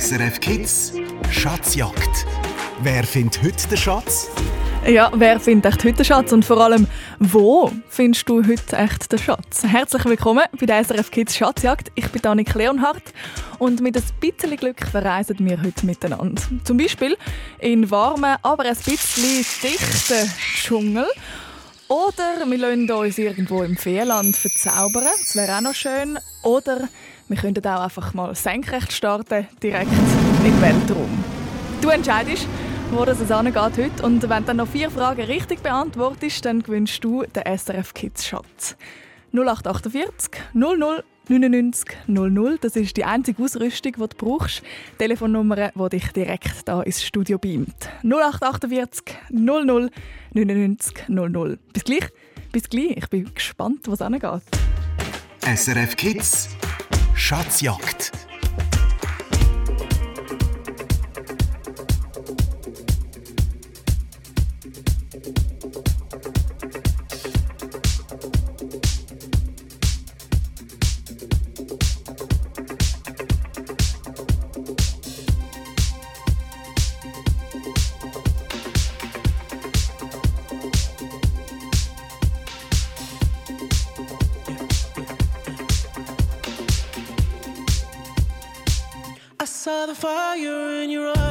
SRF Kids Schatzjagd. Wer findet heute den Schatz? Ja, wer findet echt heute den Schatz und vor allem, wo findest du heute echt den Schatz? Herzlich willkommen bei der SRF Kids Schatzjagd. Ich bin Annik Leonhardt und mit ein bisschen Glück verreisen wir heute miteinander. Zum Beispiel in warmen, aber ein bisschen dichten Dschungel. Oder wir lassen uns irgendwo im Feenland verzaubern. Das wäre auch noch schön. Oder wir könnten auch einfach mal senkrecht starten, direkt den Weltraum. Du entscheidest, wo das es angeht heute. Und wenn du dann noch vier Fragen richtig beantwortest, dann gewinnst du den SRF Kids Schatz. 0848 00 99 00. Das ist die einzige Ausrüstung, die du brauchst. Telefonnummer, die dich direkt da ins Studio beamt. 0848 00 99 00. Bis gleich. Bis gleich. Ich bin gespannt, was angeht. SRF Kids Schatzjagd. The fire in your eyes.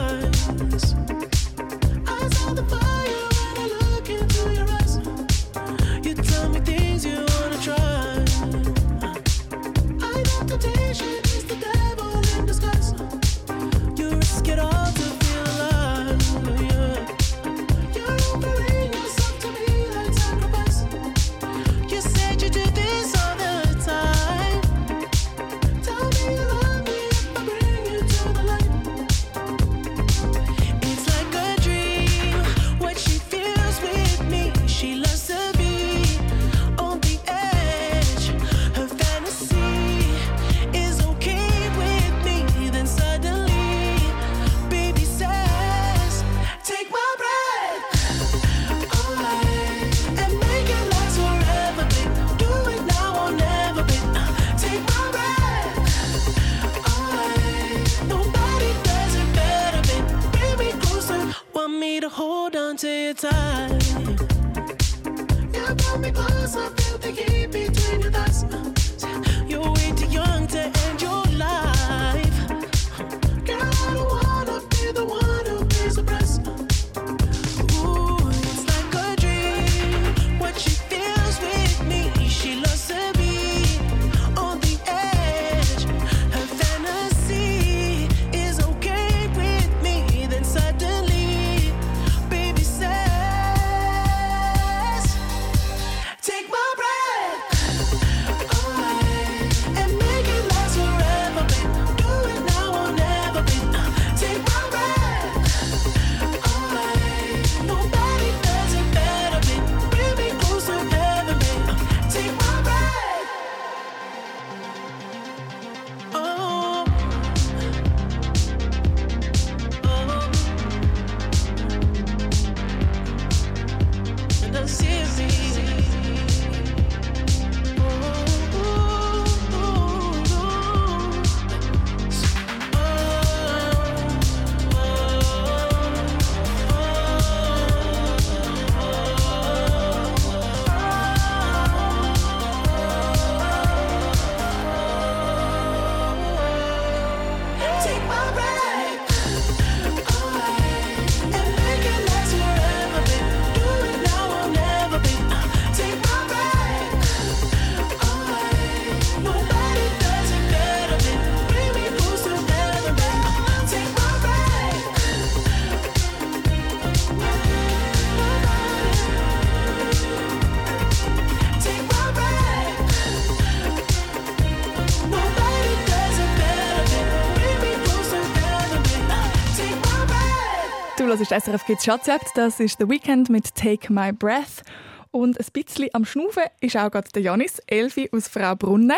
Hörst SRF Kids Schatzjagd. Das ist «The Weekend» mit «Take My Breath». Und ein bisschen am Schnaufen ist auch gerade der Janis, Elfi aus Frau Brunnen.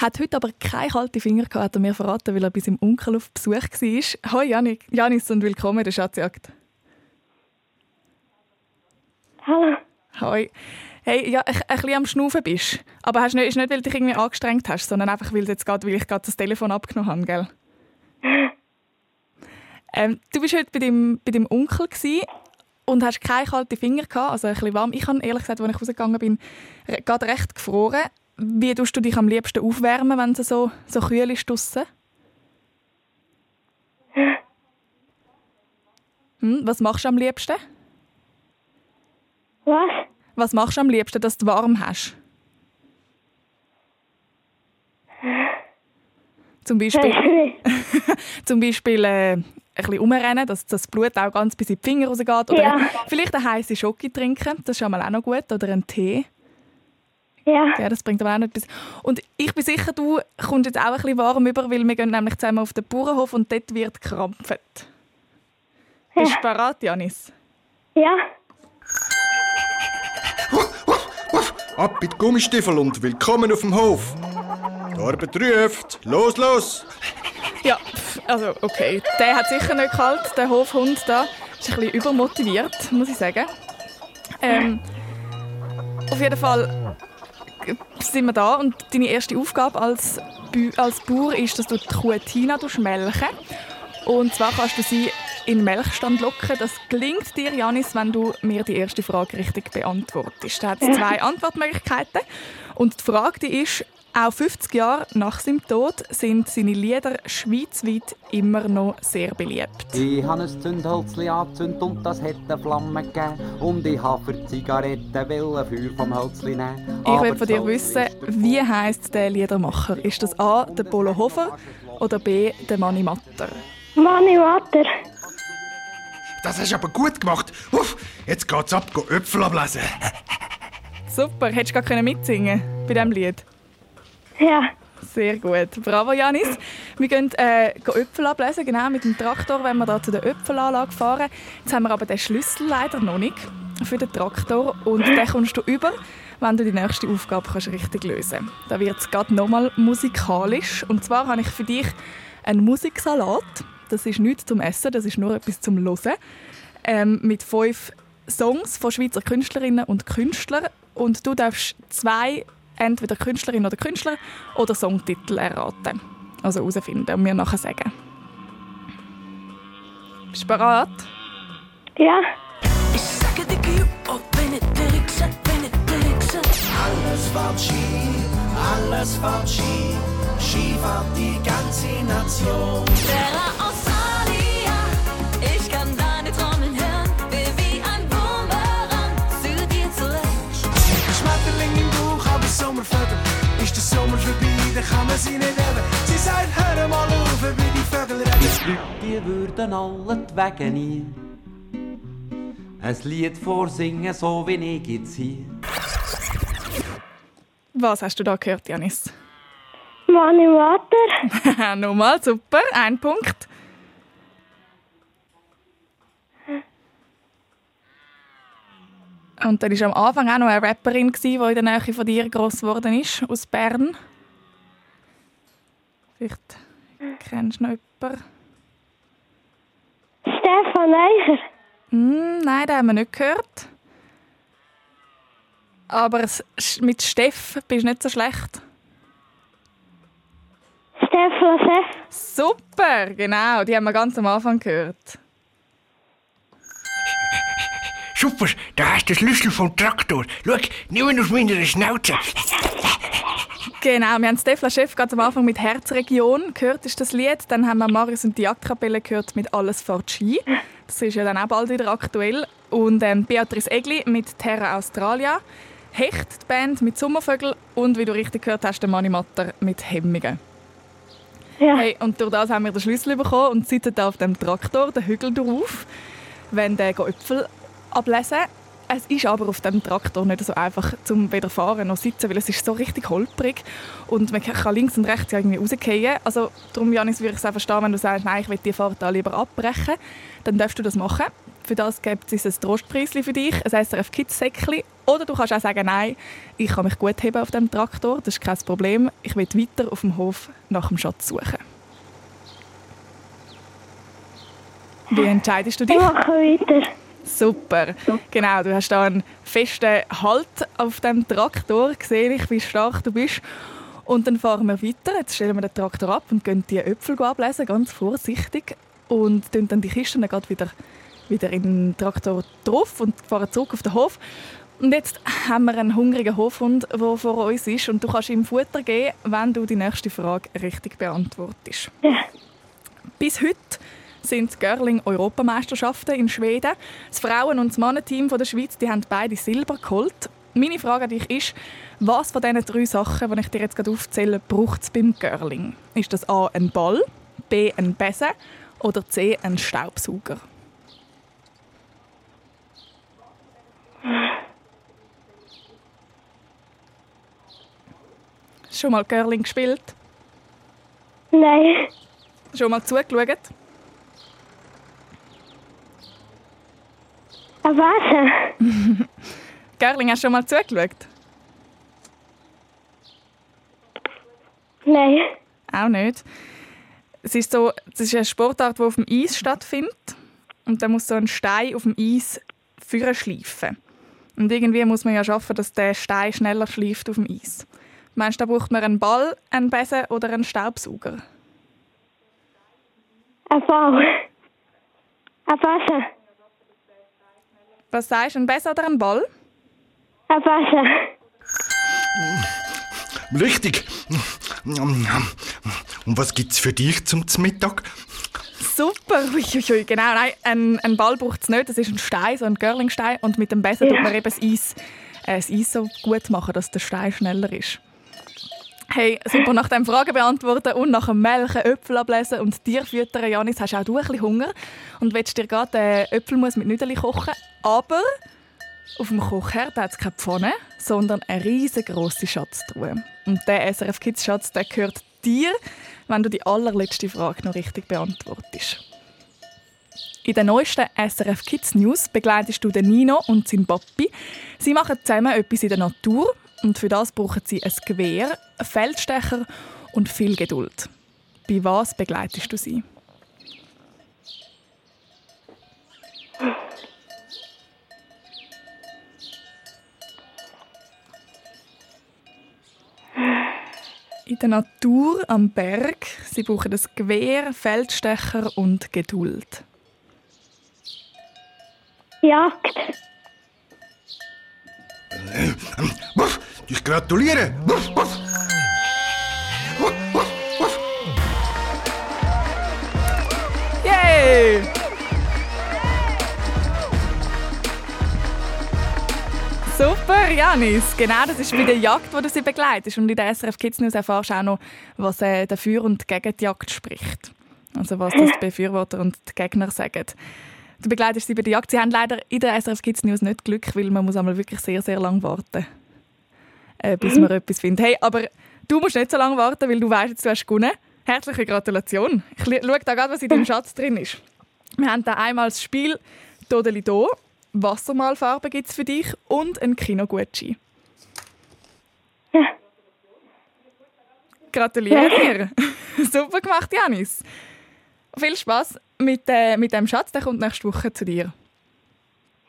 Hat heute aber keine kalten Finger gehabt, hat er mir verraten, weil er bis im Onkel auf Besuch war. Hoi Janik, Janis und willkommen in der Schatzjagd. Hallo. Hoi. Hey, ja, ein, ein bisschen am Schnaufen bist. Aber hast nicht, ist nicht, weil du dich irgendwie angestrengt hast, sondern einfach, weil, du jetzt grad, weil ich gerade das Telefon abgenommen habe, gell? Ähm, du bist heute bei deinem, bei deinem Onkel gewesen und hast keine kalten Finger gehabt, also ein bisschen warm. Ich habe ehrlich gesagt, als ich rausgegangen bin, gerade recht gefroren. Wie tust du dich am liebsten aufwärmen, wenn es so, so kühl ist draussen? Hm, was machst du am liebsten? Was? Was machst du am liebsten, dass du warm hast? Zum Beispiel, zum Beispiel äh, ein bisschen umrennen, dass das Blut auch ganz bis in die Finger rausgeht. Oder Ja. vielleicht eine heiße Schoki trinken, das ist schon mal auch noch gut. Oder einen Tee, Ja. ja, das bringt aber auch noch etwas. Und ich bin sicher, du kommst jetzt auch ein bisschen warm über, weil wir gehen nämlich zusammen auf den Bauernhof und dort wird gekrampft. Bist du bereit, Janis? Ja. Ab mit Gummistiefel und willkommen auf dem Hof. Die Arbeit ruft. Los, los! Ja, also okay. Der hat sicher nicht kalt, der Hofhund da. Ist ein bisschen übermotiviert, muss ich sagen. Ähm, auf jeden Fall sind wir da und deine erste Aufgabe als, als Bauer ist, dass du die Kuh Tina melken Und zwar kannst du sie in den Melkstand locken. Das gelingt dir, Janis, wenn du mir die erste Frage richtig beantwortest. Da hat es zwei Antwortmöglichkeiten. Und die Frage die ist, auch 50 Jahre nach seinem Tod sind seine Lieder schweizweit immer noch sehr beliebt. Ich habe ein Zündhölzli angezündet und das hat eine Flamme gegeben. Und ich habe für Zigaretten wollen Feuer vom Hölzli nehmen. Ich will von dir wissen, wie heißt der Liedermacher? Ist das A, der Polo Hofer oder B, der Manni Matter? Mani Water. Das hast du aber gut gemacht. Uff, jetzt geht's ab, go Äpfel ablesen. Super, hättest du gar können mitsingen bei diesem Lied? Ja. Sehr gut. Bravo, Janis. Wir gehen äh, Äpfel ablesen, genau, mit dem Traktor, wenn wir da zu der Äpfelanlage fahren. Jetzt haben wir aber den Schlüssel leider noch nicht für den Traktor und den kommst du über, wenn du die nächste Aufgabe kannst richtig lösen Da wird es gerade nochmal musikalisch. Und zwar habe ich für dich einen Musiksalat. Das ist nichts zum Essen, das ist nur etwas zum Hören. Ähm, mit fünf Songs von Schweizer Künstlerinnen und Künstlern. Und du darfst zwei, entweder Künstlerin oder Künstler, oder Songtitel erraten. Also herausfinden und mir nachher sagen. Bist du bereit? Ja. Ich sage dir, gib auf Benedikt, Benedikt. Alles fährt Ski, alles fährt Ski, Ski fährt die ganze Nation. Australia, Sommervögel. Ist der Sommer vorbei, dann kann man sie nicht haben. Sie sagt, hör mal auf, wie die Vögel reden. Die Leute die würden alle die Wege nie ein Lied vorsingen, so wie ich jetzt hier. Was hast du da gehört, Janis? Mani Water. Nochmal, super, ein Punkt. Und dann war am Anfang auch noch eine Rapperin, die in der Nähe von dir gross geworden ist, aus Bern. Vielleicht kennst du noch jemanden. Stefan Eicher. Hm, nein, den haben wir nicht gehört. Aber mit Steff bist du nicht so schlecht. Stefan Seff. Super, genau, die haben wir ganz am Anfang gehört. Super, da hast du den Schlüssel vom Traktor. Schau, nimm ihn aus meiner Schnauze. Genau, wir haben Stefla Chef ganz am Anfang mit Herzregion gehört, ist das Lied. Dann haben wir Marius und die Jagdkapelle gehört mit Alles fährt Ski. Das ist ja dann auch bald wieder aktuell. Und ähm, Beatrice Egli mit Terra Australia. Hecht, die Band mit Sommervögel. Und wie du richtig gehört hast, der Mani Matter mit Hemmingen. Ja. Hey, und durch das haben wir den Schlüssel bekommen und sitzen da auf dem Traktor, den Hügel drauf, wenn der Äpfel ablesen. Es ist aber auf dem Traktor nicht so einfach zum weder fahren noch sitzen, weil es ist so richtig holprig und man kann links und rechts irgendwie rausgehen. Also darum, Janis, würde ich es auch verstehen, wenn du sagst, nein, ich will die Fahrt da lieber abbrechen, dann darfst du das machen. Für das gibt es ein Trostpreisli für dich, ein SRF Kids. Oder du kannst auch sagen, nein, ich kann mich gut heben auf dem Traktor, das ist kein Problem. Ich will weiter auf dem Hof nach dem Schatz suchen. Wie entscheidest du dich? Ich mache weiter. Super. Genau, du hast da einen festen Halt auf dem Traktor. Sehe ich, wie stark du bist. Und dann fahren wir weiter. Jetzt stellen wir den Traktor ab und gehen die Äpfel ablesen, ganz vorsichtig. und tun dann die Kisten dann wieder, wieder in den Traktor drauf und fahren zurück auf den Hof. Und jetzt haben wir einen hungrigen Hofhund, der vor uns ist und du kannst ihm Futter geben, wenn du die nächste Frage richtig beantwortest. Ja. Bis heute sind die Görling-Europameisterschaften in Schweden. Das Frauen- und das Mannenteam von der Schweiz die haben beide Silber geholt. Meine Frage an dich ist, was von diesen drei Sachen, die ich dir jetzt gerade aufzähle, braucht es beim Görling? Ist das A ein Ball, B ein Besen oder C ein Staubsauger? Schon mal Görling gespielt? Nein. Schon mal zugeschaut? Ein Wasser. Görling, hast du schon mal zugeschaut? Nein. Auch nicht. Es ist, so, es ist eine Sportart, die auf dem Eis stattfindet. Und da muss so ein Stein auf dem Eis führen schleifen. Und irgendwie muss man ja schaffen, dass der Stein schneller schleift auf dem Eis. Meinst du, da braucht man einen Ball, einen Besen oder einen Staubsauger? Ein Ball. Ein Wasser. Was sagst du, ein Besen oder ein Ball? Ein Wasser. Richtig. Und was gibt's für dich zum Mittag? Super, Uiuiui, genau. Nein, ein, ein Ball braucht es nicht. Das ist ein Stein, so ein Görlingstein. Und mit dem Besen tut man eben das Eis, äh, das Eis so gut machen, dass der Stein schneller ist. Hey, super, nach dem Fragen beantworten und nach dem Melken, Äpfel ablesen und Tier füttern, Janis, hast auch du ein Hunger und willst dir gerade äh, Äpfelmus mit Nüdeli kochen. Aber auf dem Kochherd hat es keine Pfanne, sondern eine riesengroße Schatztruhe. Und der SRF Kids Schatz der gehört dir, wenn du die allerletzte Frage noch richtig beantwortest. In den neuesten SRF Kids News begleitest du den Nino und seinen Papi. Sie machen zusammen etwas in der Natur und für das brauchen sie ein Gewehr, einen Feldstecher und viel Geduld. Bei was begleitest du sie? In der Natur am Berg. Sie brauchen das Gewehr, Feldstecher und Geduld. Jagd. Ich gratuliere. Yay! Super, Janis. Genau, das ist bei der Jagd, wo du sie begleitest. Und in der SRF Kids News erfährst du auch noch, was äh, dafür und gegen die Jagd spricht. Also was das die Befürworter und die Gegner sagen. Du begleitest sie bei der Jagd. Sie haben leider in der SRF Kids News nicht Glück, weil man muss einmal wirklich sehr, sehr lange warten, äh, bis man etwas findet. Hey, aber du musst nicht so lange warten, weil du weißt, jetzt, du hast gewonnen. Herzliche Gratulation. Ich schaue da gerade, was in deinem Schatz drin ist. Wir haben da einmal das Spiel Dodeli Do, Wassermalfarbe gibt es für dich und ein Kinogutschein. Ja. Gratuliere dir. Super gemacht, Janis. Viel Spaß mit, äh, mit dem Schatz, der kommt nächste Woche zu dir.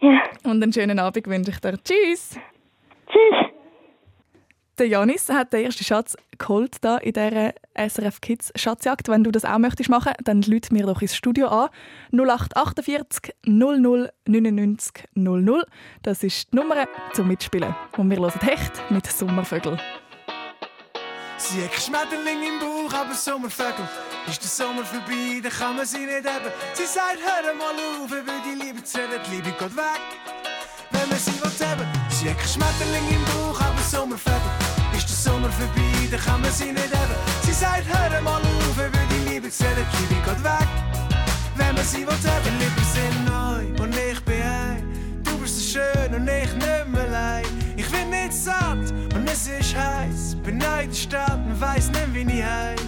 Ja. Und einen schönen Abend wünsche ich dir. Tschüss. Tschüss. Der Janis hat den ersten Schatz geholt da in dieser SRF Kids Schatzjagd. Wenn du das auch möchtest machen, dann lüt mir doch ins Studio an. 0848 00 99 00. Das ist die Nummer zum Mitspielen. Und wir hören Hecht mit Sommervögel. Sie hat Schmetterling im Bauch, aber Sommervögel. Ist der Sommer vorbei, dann kann man sie nicht haben. Sie sagt, hör mal auf, ich will die Liebe zu reden, die Liebe geht weg. Wenn man sie will haben. Sie hat Schmetterling im Bauch, aber Sommervögel. Ist der Sommer vorbei, dann kann man sie nicht haben. Sie sagt, hör mal auf, ich will die Liebe zu reden, die Liebe geht weg. Wenn man sie will haben. Die Lippen sind neu und ich bin ein. Du bist so schön und ich nicht mehr allein. Ich bin nicht satt und es ist heiß. Bin neu in der Stadt und weiss nicht, wie ich heiß.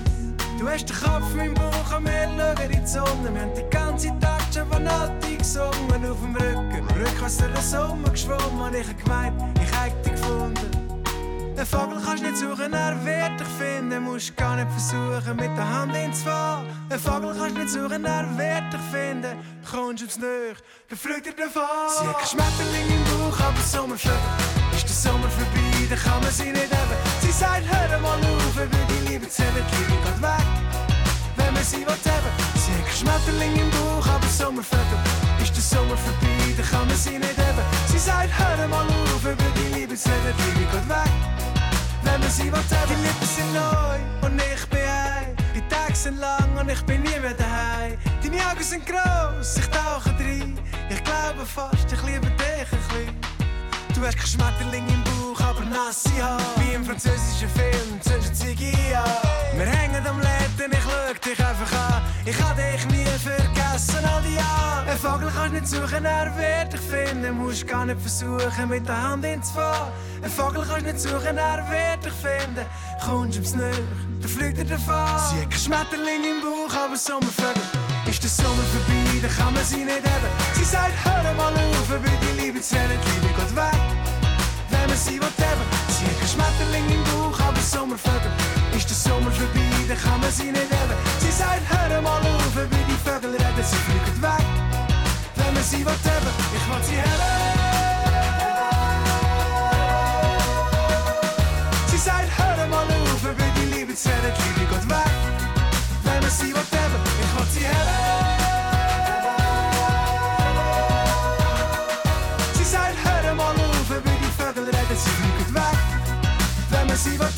Du hast den Kopf im Bauch und wir schauen in die Sonne. Wir haben den ganzen Tag schon von Nati gesungen auf dem Rücken. Rückwärts durch den Sommer geschwommen und ich hab gemeint, ich hätte dich gefunden. Den Vogel kannst nicht suchen, er wird dich finden. Musst gar nicht versuchen, mit der Hand ins Fahr. Den Vogel kannst nicht suchen, er wird dich finden. Kommst aufs Nöch, dann fliegt er davon. Sie hat Schmetterling im Bauch, aber Sommervögel. Ist Sommer vorbei, dann kann man sie nicht haben. Sie sagt, hör mal auf, will die Liebe zählen, die Liebe geht weg. Wenn man sie will haben. Sie hat Schmetterling im Sommervögel. Ist der Sommer vorbei, dann kann man sie nicht haben. Sie sagt, hör mal auf, über die Liebe zu reden, die Liebe geht weg. Wenn man sie will haben, die Lippen sind neu und ich bin ein. Die Tage sind lang und ich bin nie mehr daheim. Deine Augen sind gross, ich tauche rein. Ich glaube fast, ich liebe dich ein bisschen. Du hast kein Schmetterling im Bauch, aber nasse Haare. Wie im französischen Film, zwischen Ziggy. Wir hängen am Läden, ich schau dich einfach an. Ich kann dich nie vergessen, all die Jahre. Ein Vogel kannst nicht suchen, er wird dich finden. Musst gar nicht versuchen, mit der Hand ins Fahren. Ein Vogel kannst nicht suchen, er wird dich finden. Kommst ums Nöch, dann fliegt er davon. Sie hat kein Schmetterling im Bauch, aber Sommervögel. Ist der Sommer vorbei, dann kann man sie nicht haben. Sie sagt, hör mal auf, über die Liebe geht weg. Wenn man sie hat kein Schmetterling im Bauch, aber Sommervögel. Ist der Sommer vorbei, dann kann man sie nicht haben. Sie sagt, hör mal auf, über die Vögel reden, sie fliegen weg. Wenn man sie will haben, ich will sie haben. Sie sagt, hör mal auf, über die Liebe reden, die Liebe geht weg. Wenn man sie will haben, Wenn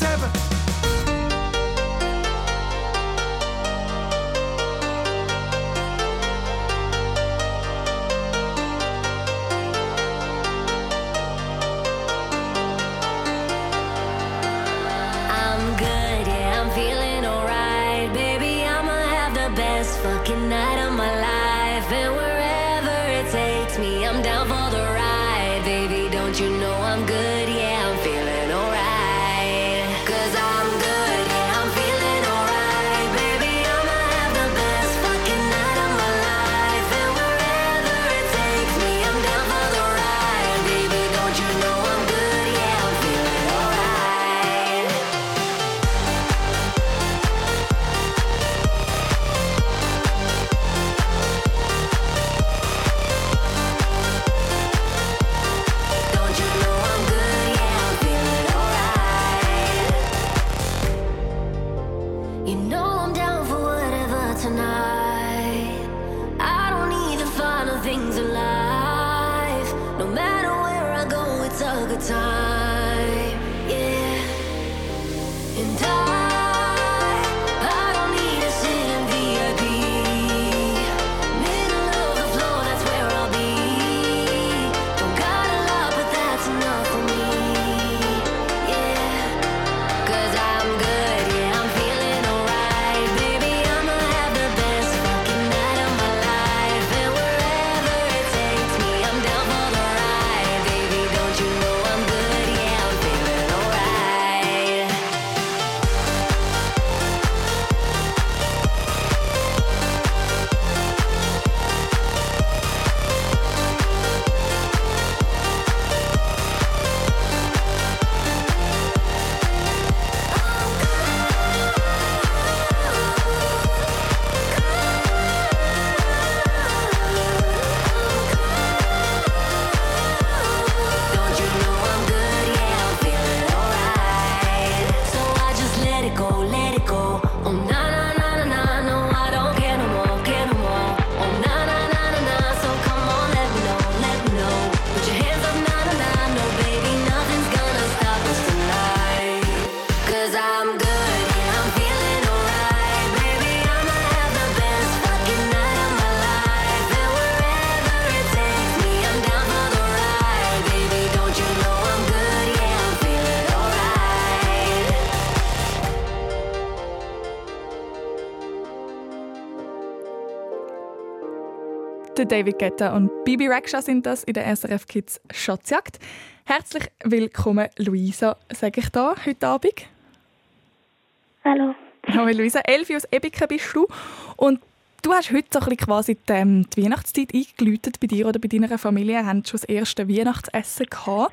Der David Guetta und Bibi Rexha sind das in der SRF Kids Schatzjagd. Herzlich willkommen, Luisa, sage ich da heute Abend. Hallo. Hallo Luisa, Elfi aus Ebiken bist du. Und du hast heute so ein bisschen quasi die, ähm, die Weihnachtszeit eingeläutet bei dir oder bei deiner Familie. Haben schon das erste Weihnachtsessen gehabt.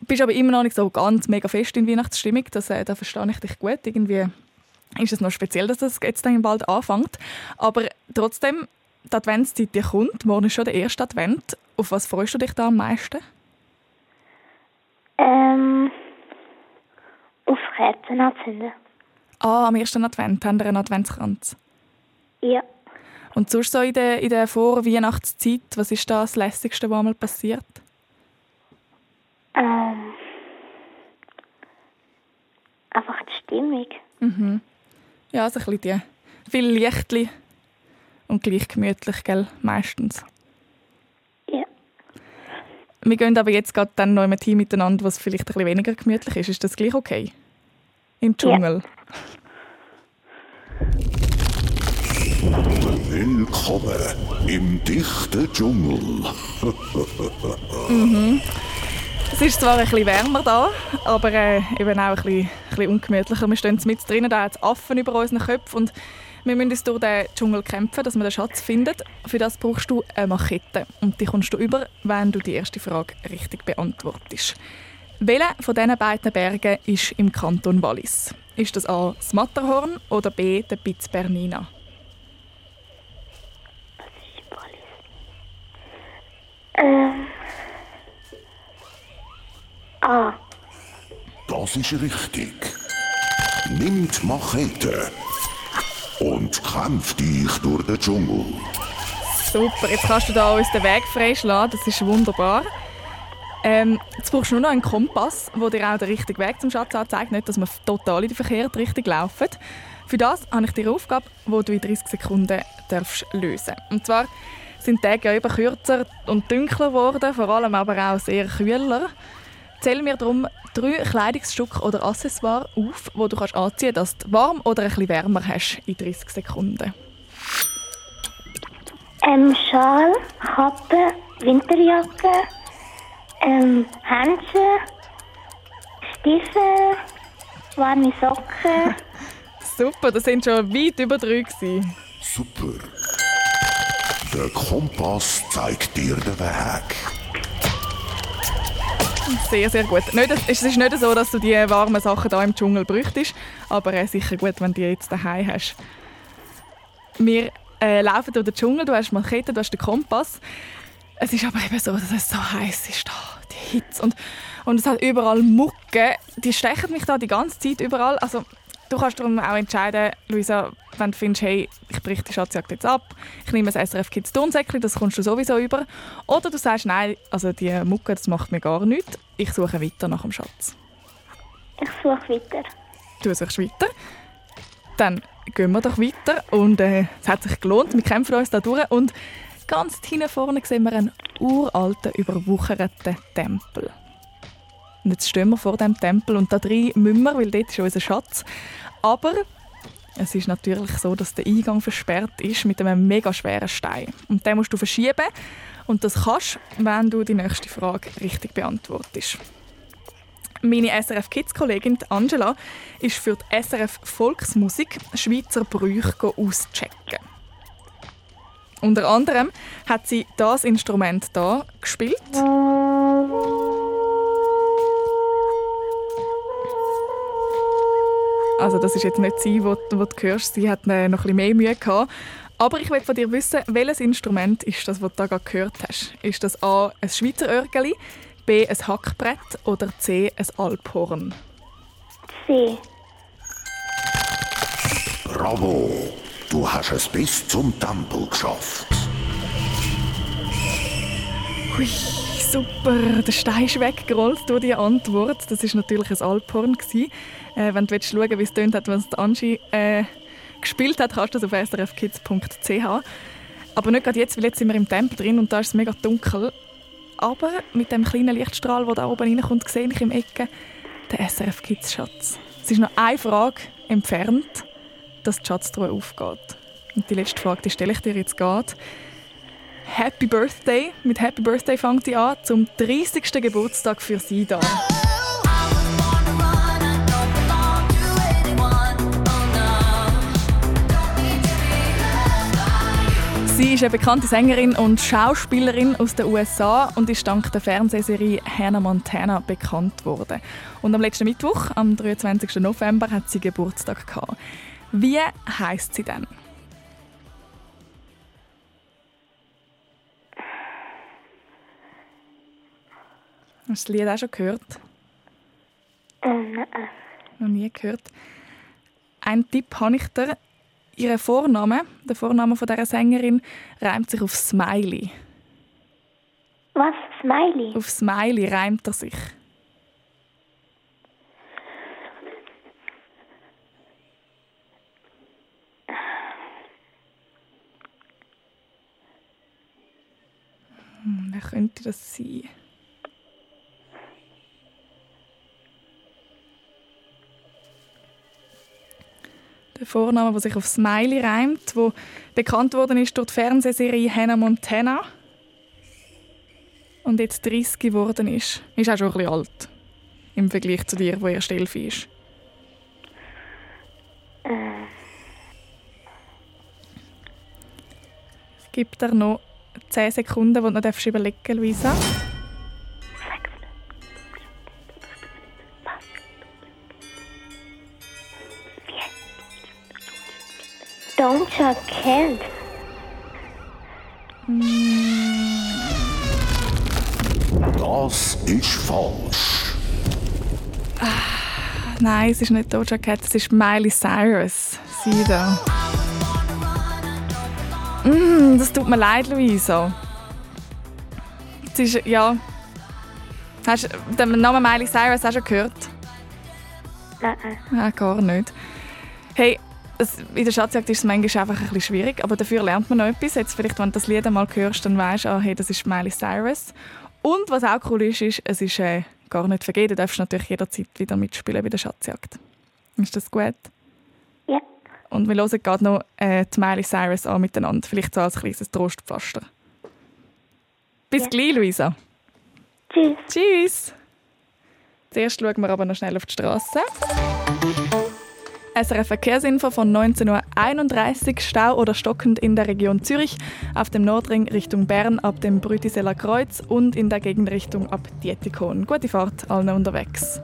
Bist aber immer noch nicht so ganz mega fest in Weihnachtsstimmung. Das, äh, da verstehe ich dich gut. Irgendwie ist es noch speziell, dass das jetzt dann bald anfängt. Aber trotzdem, die Adventszeit die kommt. Morgen ist schon der erste Advent. Auf was freust du dich da am meisten? Ähm, auf Kerzen anzünden. Ah, am ersten Advent haben wir einen Adventskranz. Ja. Und sonst so in der, in der Vorweihnachtszeit, was ist da das Lässigste, was einmal passiert? Ähm, einfach die Stimmung. Ja, so ein bisschen die viel Lichtli und gleich gemütlich, gell, meistens. Ja. Wir gehen aber jetzt gerade dann noch im Team miteinander, was vielleicht ein bisschen weniger gemütlich ist. Ist das gleich okay? Im Dschungel? Willkommen im dichten Dschungel. Es ist zwar ein bisschen wärmer da, aber äh, eben auch ein bisschen, ein bisschen ungemütlicher. Wir stehen mit drinnen, da hat Affen über unseren Köpfen und wir müssen uns durch den Dschungel kämpfen, dass wir den Schatz finden. Für das brauchst du eine Machete und die kommst du über, wenn du die erste Frage richtig beantwortest. Welcher von diesen beiden Bergen ist im Kanton Wallis? Ist das A. das Matterhorn oder B. der Piz Bernina? Ähm. Ah, Das ist richtig. Nimmt Machete und kämpft dich durch den Dschungel. Super, jetzt kannst du da uns den Weg freischlagen, das ist wunderbar. Ähm, jetzt brauchst du nur noch einen Kompass, der dir auch den richtigen Weg zum Schatz anzeigt, nicht, dass wir total in die verkehrte Richtung laufen. Für das habe ich dir eine Aufgabe, die du in 30 Sekunden darfst lösen Und zwar sind die Tage ja immer kürzer und dunkler geworden, vor allem aber auch sehr kühler. Zähl mir darum drei Kleidungsstücke oder Accessoires auf, die du kannst anziehen kannst, dass du warm oder ein bisschen wärmer hast in 30 Sekunden. ähm, Schal, Kappe, Winterjacke, ähm, Handschuhe, Stiefel, warme Socken. Super, das sind schon weit über drei. Gewesen. Super. Der Kompass zeigt dir den Weg. Sehr, sehr gut. Nicht, es ist nicht so, dass du die warmen Sachen hier im Dschungel bräuchtest, aber äh, sicher gut, wenn du die jetzt daheim hast. Wir äh, laufen durch den Dschungel, du hast Machete, du hast den Kompass. Es ist aber eben so, dass es so heiß ist da, die Hitze. Und, und es hat überall Mucke. Die stechen mich da die ganze Zeit überall. Also, du kannst darum auch entscheiden, Luisa, wenn du findest, hey, ich breche die Schatzjagd jetzt ab, ich nehme ein SRF Kids Turnsäckchen, das kommst du sowieso über. Oder du sagst, nein, also die Mucke, das macht mir gar nichts. Ich suche weiter nach dem Schatz. Ich suche weiter. Du suchst weiter. Dann gehen wir doch weiter. Und äh, es hat sich gelohnt. Wir kämpfen uns da durch. Und ganz hinten vorne sehen wir einen uralten, überwucherten Tempel. Und jetzt stehen wir vor dem Tempel und da drin müssen wir, weil dort ist unser Schatz. Aber es ist natürlich so, dass der Eingang versperrt ist mit einem mega schweren Stein. Und den musst du verschieben. Und das kannst wenn du die nächste Frage richtig beantwortest. Meine SRF Kids Kollegin die Angela ist für die SRF Volksmusik Schweizer Brüche auschecken. Unter anderem hat sie das Instrument da gespielt. Also das ist jetzt nicht sie, wo, wo du hörst. Sie hat äh, noch ein bisschen mehr Mühe gehabt. Aber ich will von dir wissen, welches Instrument ist das, was du da gerade gehört hast? Ist das A ein Schweizer Örgeli, B ein Hackbrett oder C ein Alphorn? C. Bravo! Du hast es bis zum Tempel geschafft. Hui, super. Der Stein ist weggerollt durch die Antwort. Das war natürlich ein Alphorn. Äh, wenn du willst schauen wie es tönt hat, wenn es Angie äh, gespielt hat, kannst du das auf srfkids.ch. Aber nicht gerade jetzt, weil jetzt sind wir im Tempel drin und da ist es mega dunkel. Aber mit dem kleinen Lichtstrahl, der da oben reinkommt, sehe ich im Ecke den SRF Kids Schatz. Es ist noch eine Frage entfernt, dass die Schatztruhe aufgeht. Und die letzte Frage, die stelle ich dir jetzt gerade. Happy Birthday. Mit Happy Birthday fängt sie an, zum 30. Geburtstag für sie da. Sie ist eine bekannte Sängerin und Schauspielerin aus den USA und ist dank der Fernsehserie Hannah Montana bekannt worden. Und am letzten Mittwoch, am 23. November, hat sie Geburtstag gehabt. Wie heißt sie denn? Hast du das Lied auch schon gehört? Ähm, nein. Noch nie gehört. Ein Tipp habe ich dir. ihr Vorname, der Vorname von dieser Sängerin, reimt sich auf Smiley. Was? Smiley? Auf Smiley reimt er sich. Hm, wer könnte das sein? Der Vorname, der sich auf Smiley reimt, wo bekannt worden ist durch die Fernsehserie Hannah Montana und jetzt 30 geworden ist. Ist auch schon ein bisschen alt. Im Vergleich zu dir, wo erst 11 ist. Äh, Ich gebe dir noch 10 Sekunden, wo du noch darfst überlegen Luisa. Doja Cat. Das ist falsch. Nein, es ist nicht Doja Cat, es ist Miley Cyrus. Sie da. Mm, das tut mir leid, Luisa. Es ist, ja... Hast du den Namen Miley Cyrus auch schon gehört? Nein. Nein, gar nicht. Hey, es, in der Schatzjagd ist es manchmal einfach ein bisschen schwierig, aber dafür lernt man noch etwas. Jetzt vielleicht, wenn du das Lied einmal hörst, dann weißt du, ah, hey, das ist Miley Cyrus. Und was auch cool ist, ist, es ist äh, gar nicht vergeben. Du darfst natürlich jederzeit wieder mitspielen bei der Schatzjagd. Ist das gut? Ja. Und wir hören gerade noch äh, die Miley Cyrus an miteinander. Vielleicht so als kleines Trostpflaster. Bis Ja. gleich, Luisa. Tschüss. Tschüss. Zuerst schauen wir aber noch schnell auf die Straße. SRF Verkehrsinfo von 19.31 Uhr. Stau oder stockend in der Region Zürich, auf dem Nordring Richtung Bern ab dem Brütiseller Kreuz und in der Gegenrichtung ab Dietikon. Gute Fahrt allen unterwegs.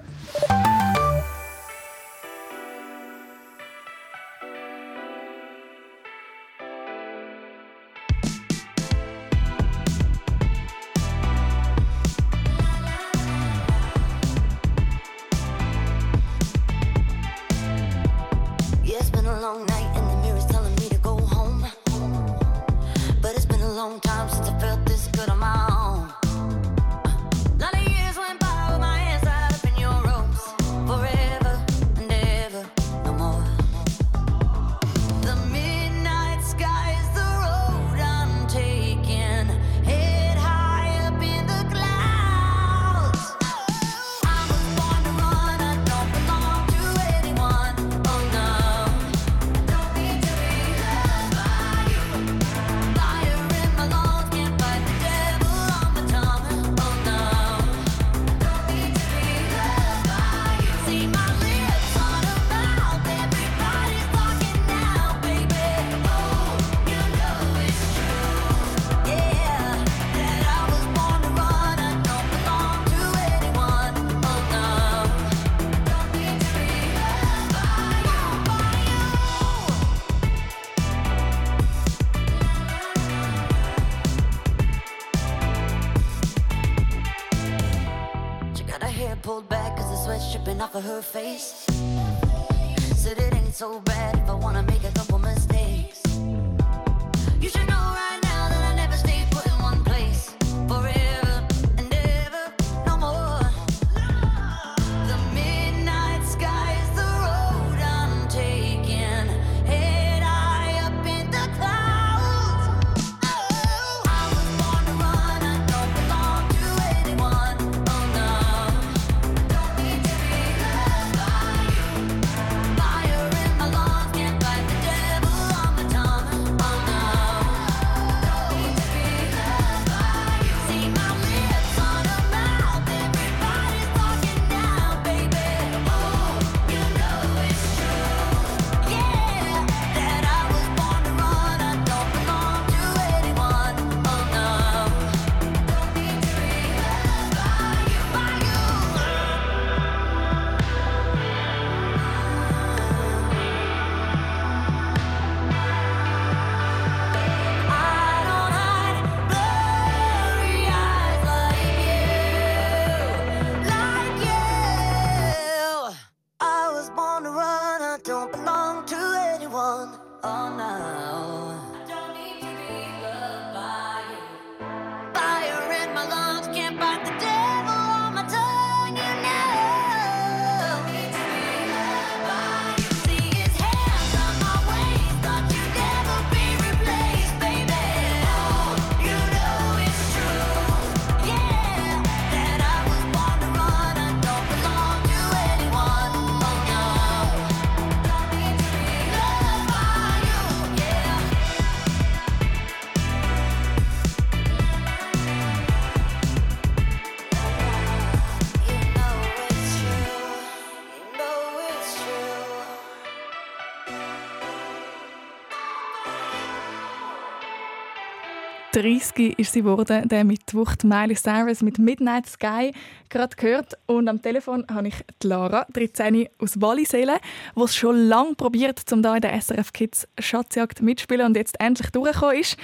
30 ist sie geworden, der Mittwoch, die Miley Cyrus mit Midnight Sky, gerade gehört. Und am Telefon habe ich die Lara, 13 aus Wallisellen, die es schon lange probiert, um da in der SRF Kids Schatzjagd mitzuspielen und jetzt endlich durchgekommen ist.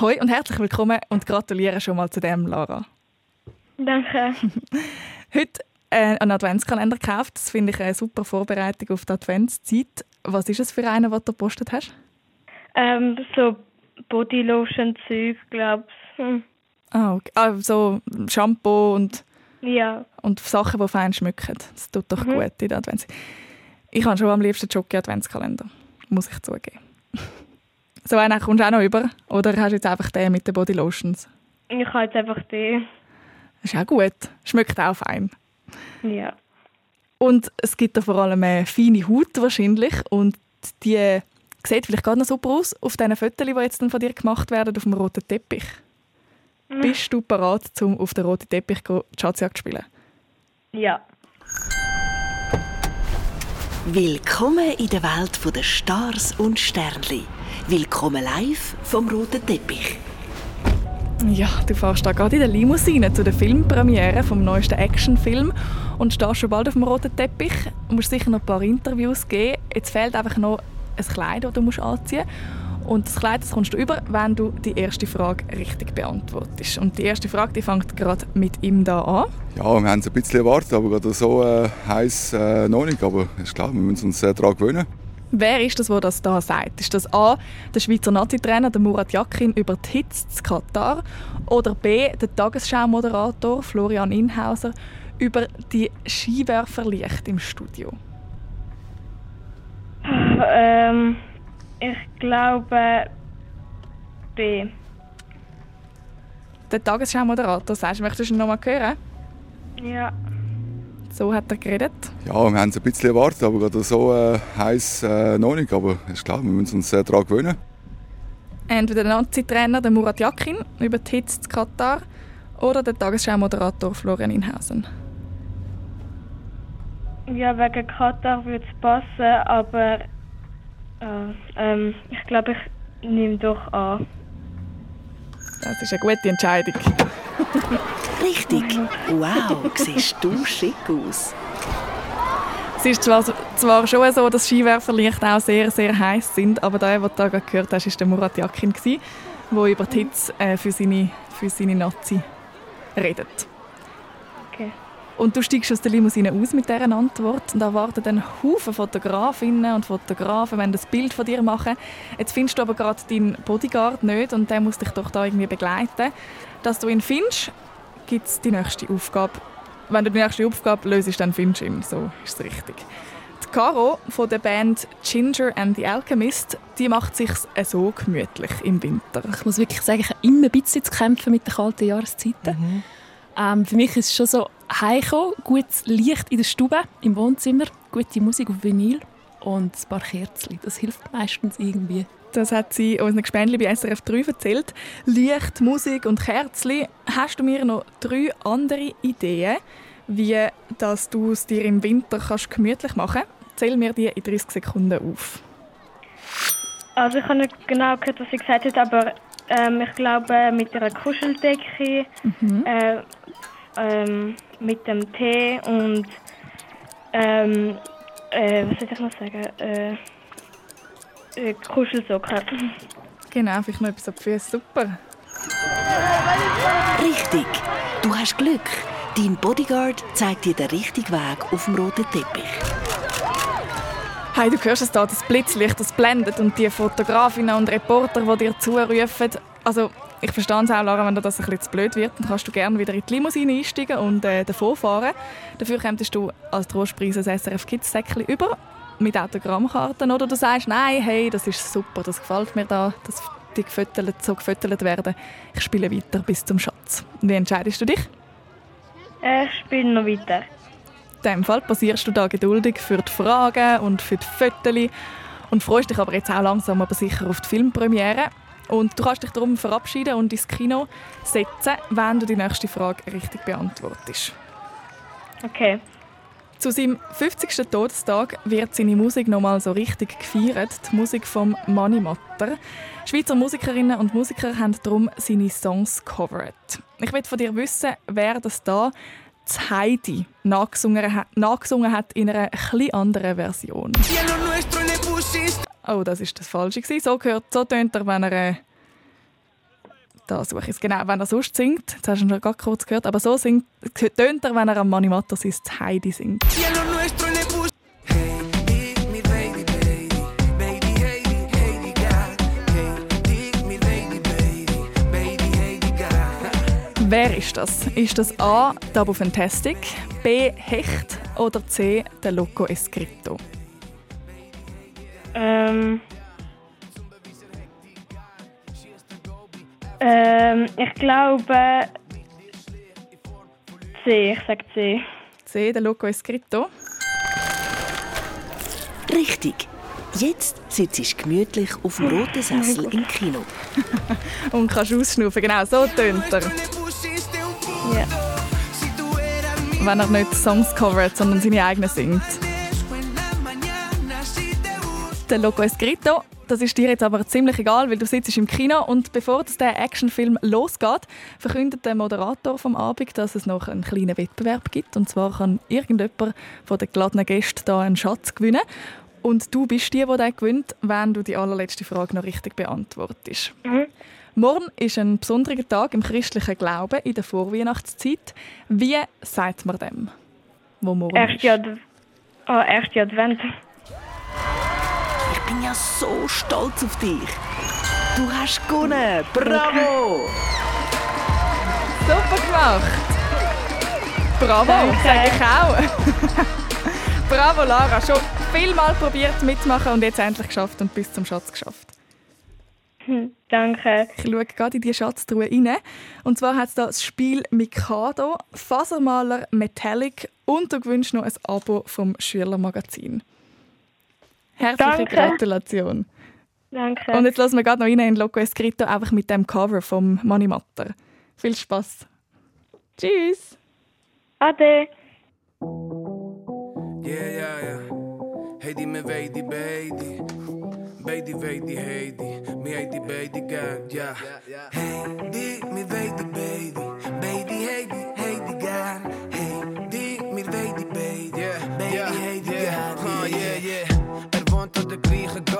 Hoi und herzlich willkommen und gratuliere schon mal zu dem, Lara. Danke. Heute äh, einen Adventskalender gekauft. Das finde ich eine super Vorbereitung auf die Adventszeit. Was ist es für einen, den du gepostet hast? Ähm, so Bodylotion-Zeug, glaub's. Hm. Ah, okay. ah, so Shampoo und, Ja. und Sachen, die fein schmücken. Das tut doch Mhm. gut in der Adventszeit. Ich habe schon am liebsten Jockey-Adventskalender, muss ich zugeben. so einen kommst du auch noch über? Oder hast du jetzt einfach den mit den Bodylotions? Ich habe jetzt einfach die. Das ist auch gut. Schmeckt auch fein. Ja. Und es gibt da vor allem eine feine Haut wahrscheinlich und die sieht vielleicht gerade noch super aus auf diesen Fotos, die jetzt dann von dir gemacht werden auf dem roten Teppich. Bist du bereit, um auf den roten Teppich die Schatzjagd zu spielen? Ja. Willkommen in der Welt der Stars und Sternli. Willkommen live vom roten Teppich. Ja, du fährst da gerade in der Limousine zu der Filmpremiere vom neuesten Actionfilm und stehst schon bald auf dem roten Teppich. Du musst sicher noch ein paar Interviews geben. Jetzt fehlt einfach noch ein Kleid, das du musst anziehen musst. Und das Kleid das kommst du über, wenn du die erste Frage richtig beantwortest. Und die erste Frage die fängt gerade mit ihm da an. Ja, wir haben es ein bisschen erwartet, aber gerade so äh, heiß äh, noch nicht. Aber ist klar, wir müssen uns äh, daran gewöhnen. Wer ist das, der das da sagt? Ist das A, der Schweizer Nazi-Trainer der Murat Yakin über die Hitze in Katar? Oder B, der Tagesschau-Moderator Florian Inhauser über die Skiwerferlicht im Studio? Ähm, ich glaube B. Der Tagesschau-Moderator, sagst du, möchtest du ihn noch mal hören? Ja. So hat er geredet. Ja, wir haben es ein bisschen erwartet, aber gerade so äh, heiß äh, noch nicht. Aber ist klar, wir müssen uns äh, daran gewöhnen. Entweder der Nazi-Trainer der Murat Yakin über die Hitze in Katar oder der Tagesschau-Moderator Florian Inhausen. Ja, wegen Katar würde es passen, aber äh, ähm, ich glaube, ich nehme doch an. Das ist eine gute Entscheidung. Richtig. Wow, siehst du schick aus. Es ist zwar, zwar schon so, dass Skiwerferlichter auch sehr, sehr heiß sind, aber der, den du da gerade gehört hast, war der Murat Yakin, der über die Hitze äh, für, seine, für seine Nazi redet. Und du steigst aus der Limousine aus mit dieser Antwort und da warten dann Haufen Fotografinnen und Fotografen, wenn das Bild von dir machen. Jetzt findest du aber gerade deinen Bodyguard nicht und der muss dich doch da irgendwie begleiten. Dass du ihn findest, gibt es die nächste Aufgabe. Wenn du die nächste Aufgabe löst, dann findest du ihn. So ist es richtig. Die Caro von der Band Ginger and the Alchemist, die macht sich so gemütlich im Winter. Ich muss wirklich sagen, ich habe immer ein bisschen zu kämpfen mit den kalten Jahreszeiten. Ähm, für mich ist es schon so heimkommen, gutes Licht in der Stube, im Wohnzimmer, gute Musik auf Vinyl und ein paar Kerzen. Das hilft meistens irgendwie. Das hat sie unseren Gespendli bei SRF 3 erzählt. Licht, Musik und Kerzli. Hast du mir noch drei andere Ideen, wie dass du es dir im Winter kannst gemütlich machen kannst? Zähl mir die in 30 Sekunden auf. Also ich habe nicht genau gehört, was sie gesagt hat, aber ähm, ich glaube mit einer Kuscheldecke, Mhm. äh, ähm, mit dem Tee und ähm, äh, was soll ich noch sagen? Äh, äh, Kuschelsocken. Genau, vielleicht noch etwas auf die Füße. Super. Richtig. Du hast Glück. Dein Bodyguard zeigt dir den richtigen Weg auf dem roten Teppich. Hey, du hörst es da, das Blitzlicht, das blendet und die Fotografinnen und Reporter, die dir zurufen. Also, ich verstehe es auch, Lara, wenn dir das ein bisschen zu blöd wird, dann kannst du gerne wieder in die Limousine einsteigen und äh, davon fahren. Dafür kommst du als Trostpreis ein SRF Kids Säckchen über mit Autogrammkarten oder du sagst, nein, hey, das ist super, das gefällt mir da, dass die gefüttert, so gefüttert werden. Ich spiele weiter bis zum Schatz. Wie entscheidest du dich? Ich spiele noch weiter. In diesem Fall passierst du da geduldig für die Fragen und für die Fotos und freust dich aber jetzt auch langsam aber sicher auf die Filmpremiere. Und du kannst dich darum verabschieden und ins Kino setzen, wenn du die nächste Frage richtig beantwortest. Okay. Zu seinem 50. Todestag wird seine Musik nochmal so richtig gefeiert, die Musik vom Mani Matter. Schweizer Musikerinnen und Musiker haben darum seine Songs covered. Ich will von dir wissen, wer das da das Heidi nachgesungen hat, nachgesungen hat in einer etwas anderen Version. Oh, das ist das Falsche gewesen. So gehört, so tönt er, wenn er äh, da suche ich es genau, wenn er sonst singt. Jetzt hast du ihn gerade kurz gehört, aber so singt, tönt er, wenn er am Mani Matter sein Heidi singt. Wer ist das? Ist das A. Double Fantastic, B. Hecht oder C. Der Loco Escrito? Ähm, ähm, ich glaube C, ich sage C. C. Der Loco Escrito. Richtig. Jetzt sitzt du gemütlich auf dem roten Sessel im Kino. Und kannst ausschnaufen. Genau, so tönt er. Ja. Wenn er nicht Songs covert, sondern seine eigenen singt. Der Loco Escrito, das ist dir jetzt aber ziemlich egal, weil du sitzt im Kino und bevor das der Actionfilm losgeht, verkündet der Moderator vom Abend, dass es noch einen kleinen Wettbewerb gibt. Und zwar kann irgendjemand von den geladenen Gästen da einen Schatz gewinnen. Und du bist die, die den gewinnt, wenn du die allerletzte Frage noch richtig beantwortest. Morgen ist ein besonderer Tag im christlichen Glauben in der Vorweihnachtszeit. Wie sagt man dem, wo morgen ist? Erste, Adv oh, erste Advent. Ich bin ja so stolz auf dich. Du hast gewonnen. Bravo! Super gemacht! Bravo, Danke. sage ich auch. Bravo, Lara. Schon vielmal probiert mitzumachen und jetzt endlich geschafft und bis zum Schatz geschafft. Hm, Danke. Ich schaue gerade in die Schatztruhe rein. Und zwar hat es da das Spiel Mikado, Fasermaler Metallic und du gewünscht noch ein Abo vom Schülermagazin. Herzliche Danke. Gratulation. Danke. Und jetzt lassen wir gerade noch rein in Loco Escrito, einfach mit dem Cover vom Money Matter. Viel Spaß. Tschüss. Ade. Yeah, yeah, yeah. Heidi me Veidi Beidi. Beidi Veidi Heidi. Me Heidi Beidi Gang, ja. Heidi me Veidi Beidi. Er wohnt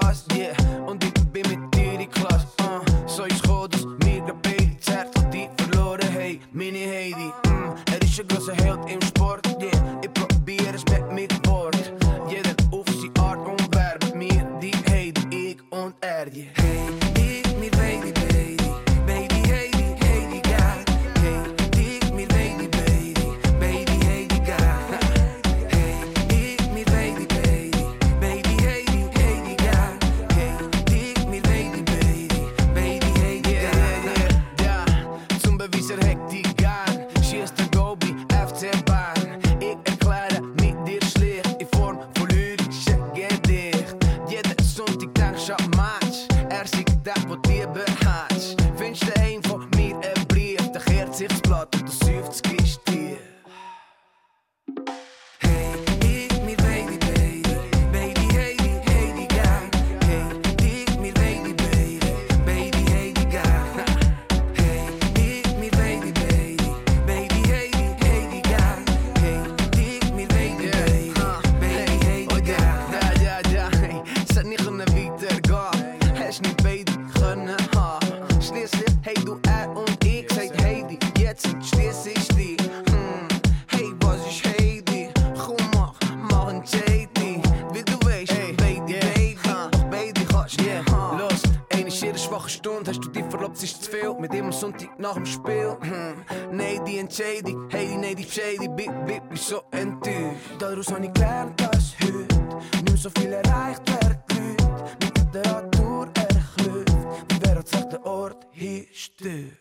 Stunde hast du dich verlobt, ist zu viel. Mit ihm am Sonntag nach dem Spiel. Hm. Nein, die Entscheidung, hey, nein, die Bescheidung, bip, bip, bist so enttäuscht. Daraus habe ich gelernt, dass heute nicht so viel erreicht werden. Leute mit Literatur erklüft, wie wer an rechten Ort hinstirbt.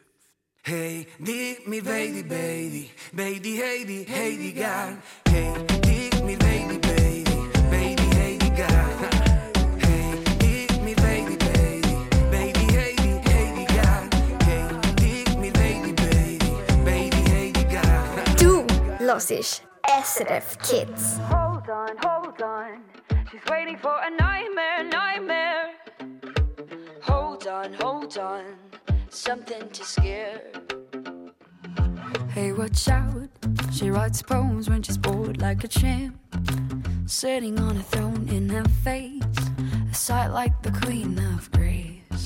Hey, dik mir Baby, Baby, Baby, Heidi, Heidi gern. Hey, dik mir Baby, Baby, Baby, Heidi gern. Hey, Hörst SRF Kids. Hold on, hold on. She's waiting for a nightmare, nightmare. Hold on, hold on. Something to scare. Hey, watch out. She writes poems when she's bored like a champ. Sitting on a throne in her face. A sight like the queen of grace.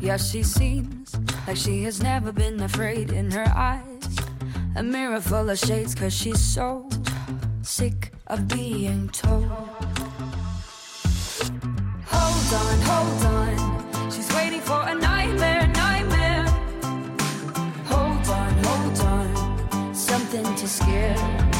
Yeah, she seems like she has never been afraid in her eyes. A mirror full of shades, cause she's so sick of being told. Hold on, hold on. She's waiting for a nightmare, nightmare. Hold on, hold on. Something to scare.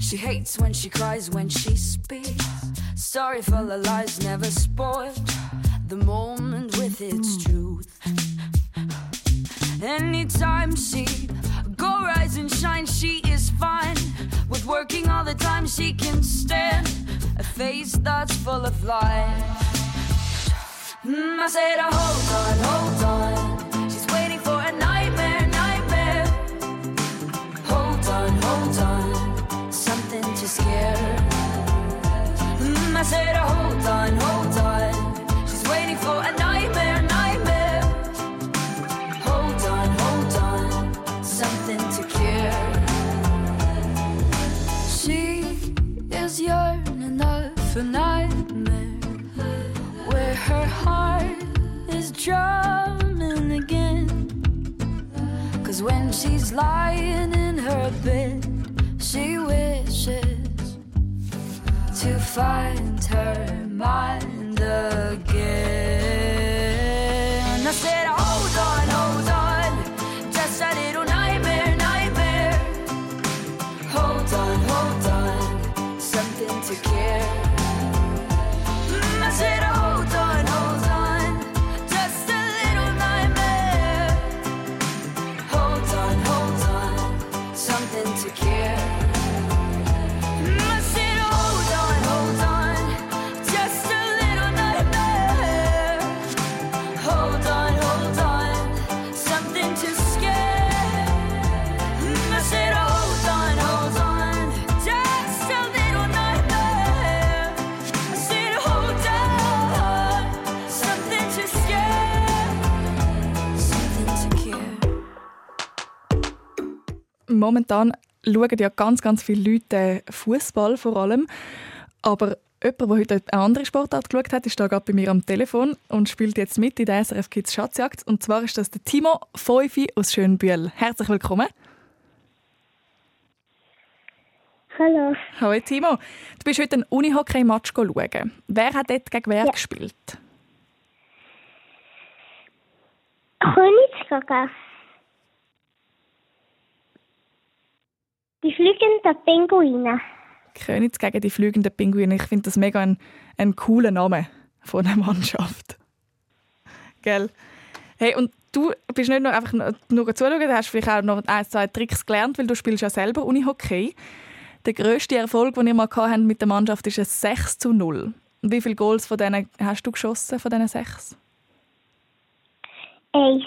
She hates when she cries, when she speaks. Story full of lies, never spoiled. The moment with its truth. Anytime she go rise and shine, she is fine. With working all the time, she can stand a face that's full of life. Mm, I said, oh, hold on, hold on. Said, oh, hold on, hold on. She's waiting for a nightmare, nightmare. Hold on, hold on. Something to cure. She is yearning for nightmare where her heart is drumming again. Cause when she's lying in her bed, she wishes to find her mind again. I said, hold on, Momentan schauen ja ganz, ganz viele Leute Fußball vor allem. Aber jemand, der heute eine andere Sportart geschaut hat, ist da gerade bei mir am Telefon und spielt jetzt mit in der SRF Kids Schatzjagd. Und zwar ist das der Timo Feufi aus Schönbühl. Herzlich willkommen. Hallo. Hallo Timo. Du bist heute einen Unihockey-Match schauen. Wer hat dort gegen wer gespielt? Königsgaga. Die fliegenden Pinguine. Königs gegen die fliegenden Pinguine. Ich finde das mega ein, ein cooler Name von einer Mannschaft. Gell? Hey, und du bist nicht nur einfach nur zuschauen, du hast vielleicht auch noch ein, zwei Tricks gelernt, weil du spielst ja selber Unihockey. Der grösste Erfolg, den ihr mal habt mit der Mannschaft, ist ein 6 zu 0. Und wie viele Goals von denen hast du geschossen, von diesen sechs? Eins.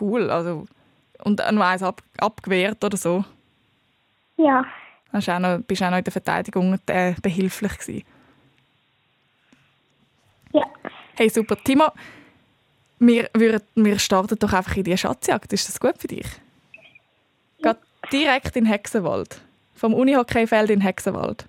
Cool, also... Und noch eins ab, abgewehrt oder so? Ja. Hast auch noch, bist auch noch in der Verteidigung äh, behilflich gewesen? Ja. Hey, super. Timo, wir, wir, wir starten doch einfach in die Schatzjagd. Ist das gut für dich? Geht direkt in Hexenwald. Vom Unihockeyfeld in Hexenwald.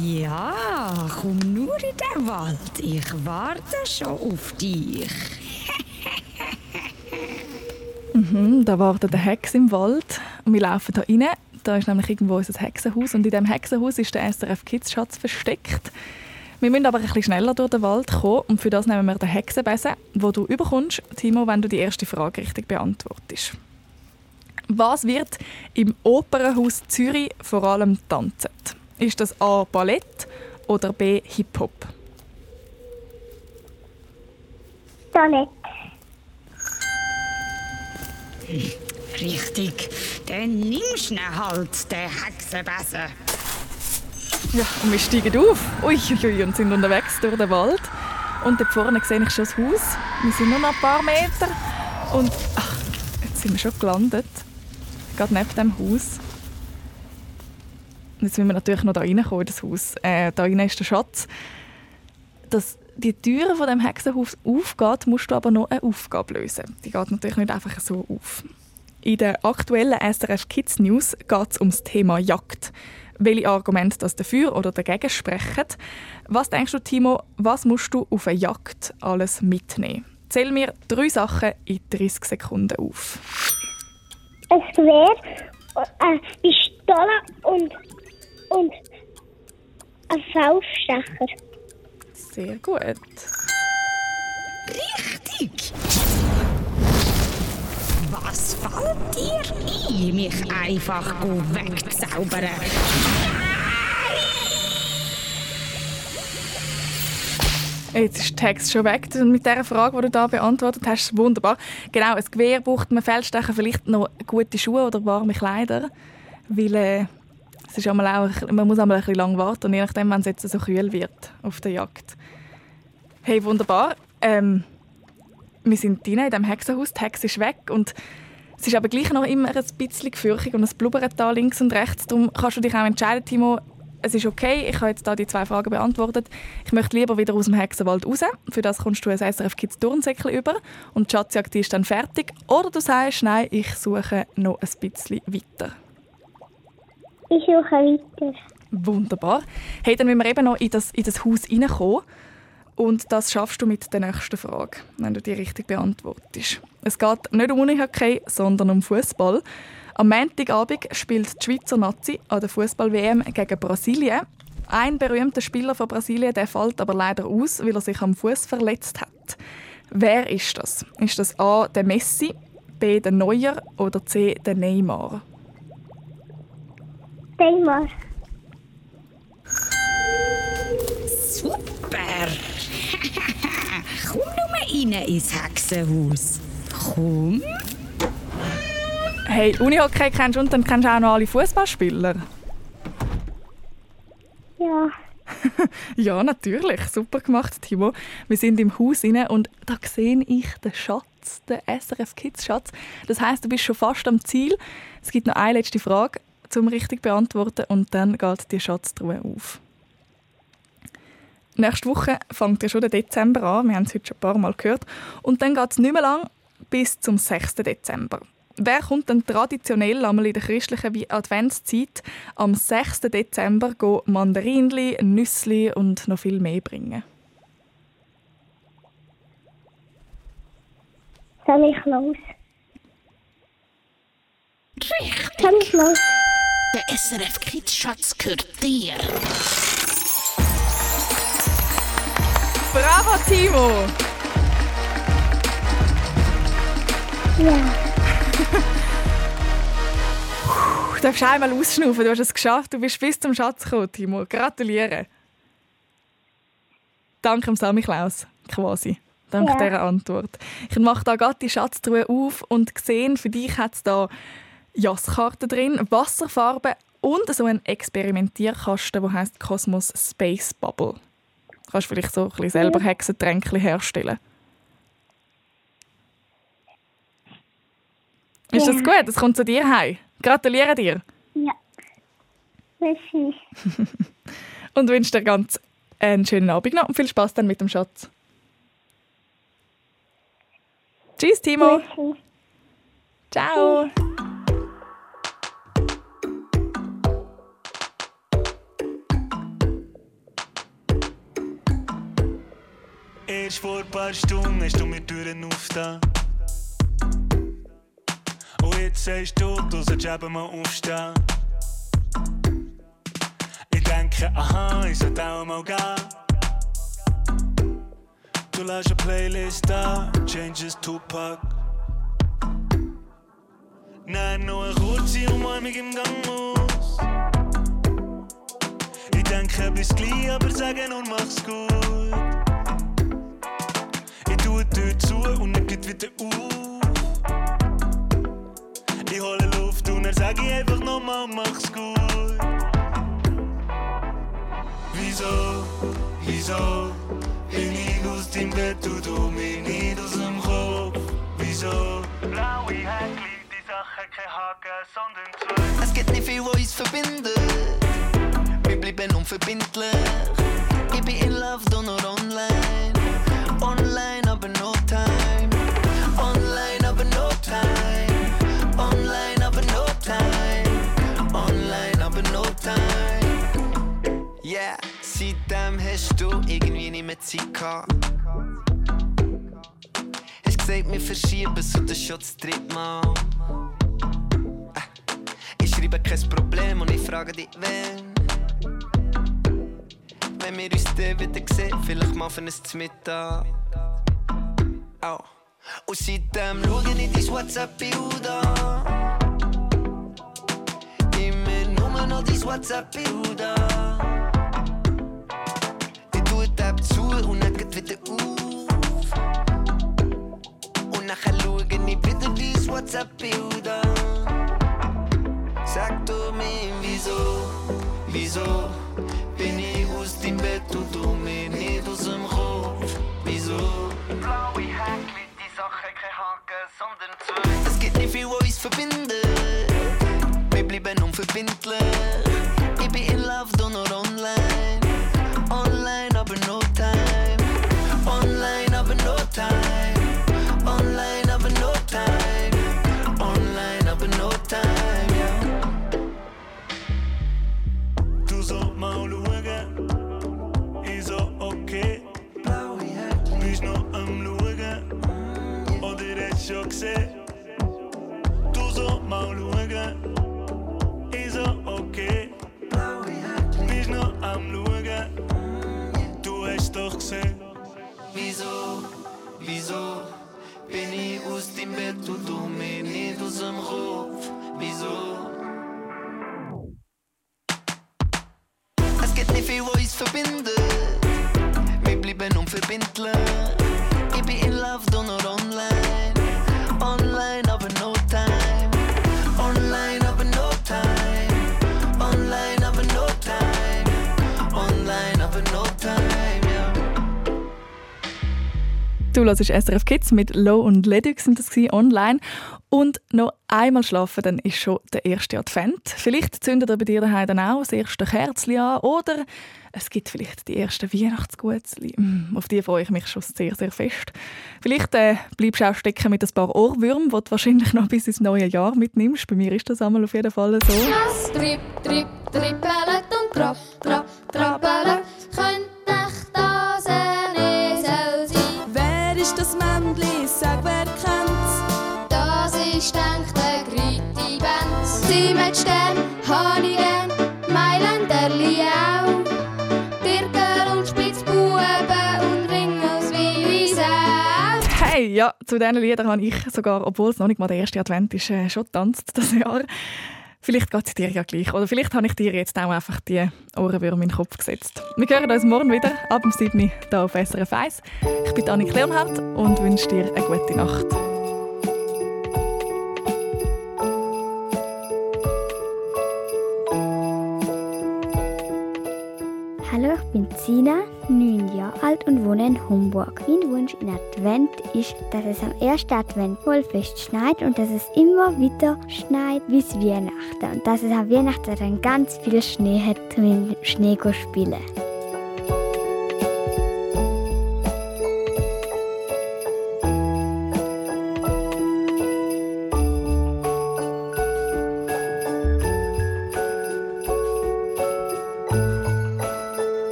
Ja. Komm nur in den Wald. Ich warte schon auf dich. Mhm, da wartet eine Hex im Wald wir laufen da rein. Da ist nämlich irgendwo unser Hexenhaus und in diesem Hexenhaus ist der SRF Kids Schatz versteckt. Wir müssen aber ein bisschen schneller durch den Wald kommen und für das nehmen wir den Hexenbesen, wo du überkommst, Timo, wenn du die erste Frage richtig beantwortest. Was wird im Opernhaus Zürich vor allem tanzen? Ist das A. Ballett oder B. Hip-Hop? Ballett. Richtig. Dann nimmst du halt, den Hexenbesen. Ja, und wir steigen auf. Ui, ui, ui, und sind unterwegs durch den Wald. Und dort vorne sehe ich schon das Haus. Wir sind nur noch ein paar Meter. Und ach, jetzt sind wir schon gelandet. Gerade neben dem Haus. Jetzt müssen wir natürlich noch da reinkommen in das Haus. Äh, da rein ist der Schatz. Dass die Türe von dem Hexenhaus aufgeht, musst du aber noch eine Aufgabe lösen. Die geht natürlich nicht einfach so auf. In der aktuellen SRF Kids News geht es um das Thema Jagd. Welche Argumente das dafür oder dagegen sprechen. Was denkst du, Timo, was musst du auf eine Jagd alles mitnehmen? Zähl mir drei Sachen in 30 Sekunden auf. Ein Gewehr, eine Pistole und, und ein Fauststecher. Sehr gut. Richtig. Was fällt dir ein, mich einfach wegzaubern? Jetzt ist der Text schon weg. Mit dieser Frage, die du da beantwortet hast, wunderbar. Genau, ein Gewehr braucht man Feldstecher vielleicht noch gute Schuhe oder warme Kleider, weil äh, es ist einmal auch, man muss einmal ein bisschen lang warten und je nachdem, wenn es jetzt so kühl wird auf der Jagd. Hey, wunderbar. Ähm, wir sind drin in diesem Hexenhaus, die Hexe ist weg und es ist aber gleich noch immer ein bisschen gefürchtig und es blubbert da links und rechts. Darum kannst du dich auch entscheiden, Timo, es ist okay, ich habe jetzt da die zwei Fragen beantwortet. Ich möchte lieber wieder aus dem Hexenwald raus. Für das kommst du ein SRF Kids Turnsäckchen über und die Schatzjagd ist dann fertig. Oder du sagst, nein, ich suche noch ein bisschen weiter. Ich suche weiter. Wunderbar. Hey, dann müssen wir eben noch in das, in das Haus reinkommen. Und das schaffst du mit der nächsten Frage, wenn du die richtig beantwortest. Es geht nicht um Unihockey, sondern um Fußball. Am Montagabend spielt die Schweizer Nazi an der Fußball-WM gegen Brasilien. Ein berühmter Spieler von Brasilien der fällt aber leider aus, weil er sich am Fuß verletzt hat. Wer ist das? Ist das A. der Messi, B. der Neuer oder C. der Neymar? Neymar. Super. Komm nur rein ins Hexenhaus. Komm. Hey, Unihockey kennst du und dann kennst du auch noch alle Fußballspieler. Ja. Ja, natürlich. Super gemacht, Timo. Wir sind im Haus rein und da sehe ich den Schatz, den SRF Kids Schatz. Das heißt, du bist schon fast am Ziel. Es gibt noch eine letzte Frage zum richtig beantworten und dann geht die Schatztruhe auf. Nächste Woche fängt ja schon der Dezember an. Wir haben es heute schon ein paar Mal gehört. Und dann geht es nicht mehr lang bis zum 6. Dezember. Wer kommt dann traditionell einmal in der christlichen Adventszeit am 6. Dezember go Mandarinli, Nüssli und noch viel mehr bringen? Sammy Klaus. Richtig. Sammy Klaus. Der SRF Kids Schatz gehört dir. Bravo, Timo! Ja. Du darfst einmal ausschnaufen, du hast es geschafft. Du bist bis zum Schatz gekommen, Timo. Gratuliere. Danke dem Samichlaus, quasi. Dank Ja. dieser Antwort. Ich mache da gerade die Schatztruhe auf und gesehen, für dich hat es da Jasskarten drin, Wasserfarben und so einen Experimentierkasten, der heißt Cosmos Space Bubble. Du kannst vielleicht so ein bisschen selber Hexentränkchen herstellen. Ist das gut? Es kommt zu dir heim. Gratuliere dir. Ja. Merci. Und wünsche dir ganz einen schönen Abend noch und viel Spaß dann mit dem Schatz. Tschüss, Timo. Merci. Ciao. Erst vor ein paar Stunden hast du mir Türen aufgetan. Und jetzt sagst du, du sollst eben mal aufstehen. Ich denke, aha, ich sollte auch mal gehen. Du lässt eine Playlist da, Changes Tupac. Nein, nur eine kurze Umarmung im Gang muss. Ich denke bis gleich, aber sage nur mach's gut. Die Tür zu und er geht wieder auf. Ich hole Luft und er sage ich einfach nochmal mach's gut. Wieso, wieso bin ich aus dem Bett und du mir nicht aus dem Kopf? Wieso? Blaue Häkchen, die Sache kein Haken, sondern zwei. Es gibt nicht viel, was uns verbindet. Wir bleiben unverbindlich. Ich bin in love, doch nur online. Online, aber no time. Online, aber no time. Online, aber no time. Online, aber no time. Yeah, seitdem hast du irgendwie nicht mehr Zeit gehabt. Hast gesagt, wir verschieben und das schon das dritte Mal. Ich schreibe kein Problem und ich frage dich, wenn. Wenn wir uns dann wieder sehen, vielleicht mal für ein Mittag. Oh. Und seitdem schaue ich dein WhatsApp-Bild an. Immer nur noch dein WhatsApp-Bild an. Ich tue die App zu und dann geht wieder auf. Und nachher schaue ich wieder dein WhatsApp-Bild an. Sag du mir, wieso, wieso bin ich aus dem Bett und du mir nicht aus dem Kopf? Wieso? Blaue Häkchen, die Sache kein Haken, sondern zwei. Es gibt nicht viel, was uns verbindet. Wir bleiben unverbindlich. Hörst SRF Kids mit Low und Ledig sind das online. Und noch einmal schlafen, dann ist schon der erste Advent. Vielleicht zündet ihr bei dir daheim dann auch das erste Kerzchen an oder es gibt vielleicht die ersten Weihnachtsgutzli. Mm, Auf die freue ich mich schon sehr, sehr fest. Vielleicht äh, bleibst du auch stecken mit ein paar Ohrwürmern, die du wahrscheinlich noch bis ins neue Jahr mitnimmst. Bei mir ist das einmal auf jeden Fall so. Trip, Trip, Trippelet und Trap, Trap, Trappelet. Zu diesen Liedern habe ich sogar, obwohl es noch nicht mal der erste Advent ist, äh, schon getanzt das Jahr. Vielleicht geht es dir ja gleich. Oder vielleicht habe ich dir jetzt auch einfach die Ohrenwürmer in den Kopf gesetzt. Wir hören uns morgen wieder ab dem 7. Uhr hier auf SRF 1. Ich bin Annik Leonhardt und wünsche dir eine gute Nacht. Hallo, ich bin Sina, neun Jahre alt und wohne in Homburg. Mein Wunsch in Advent ist, dass es am ersten Advent voll fest schneit und dass es immer wieder schneit bis Weihnachten. Und dass es am Weihnachten dann ganz viel Schnee hat, um im Schnee spielen.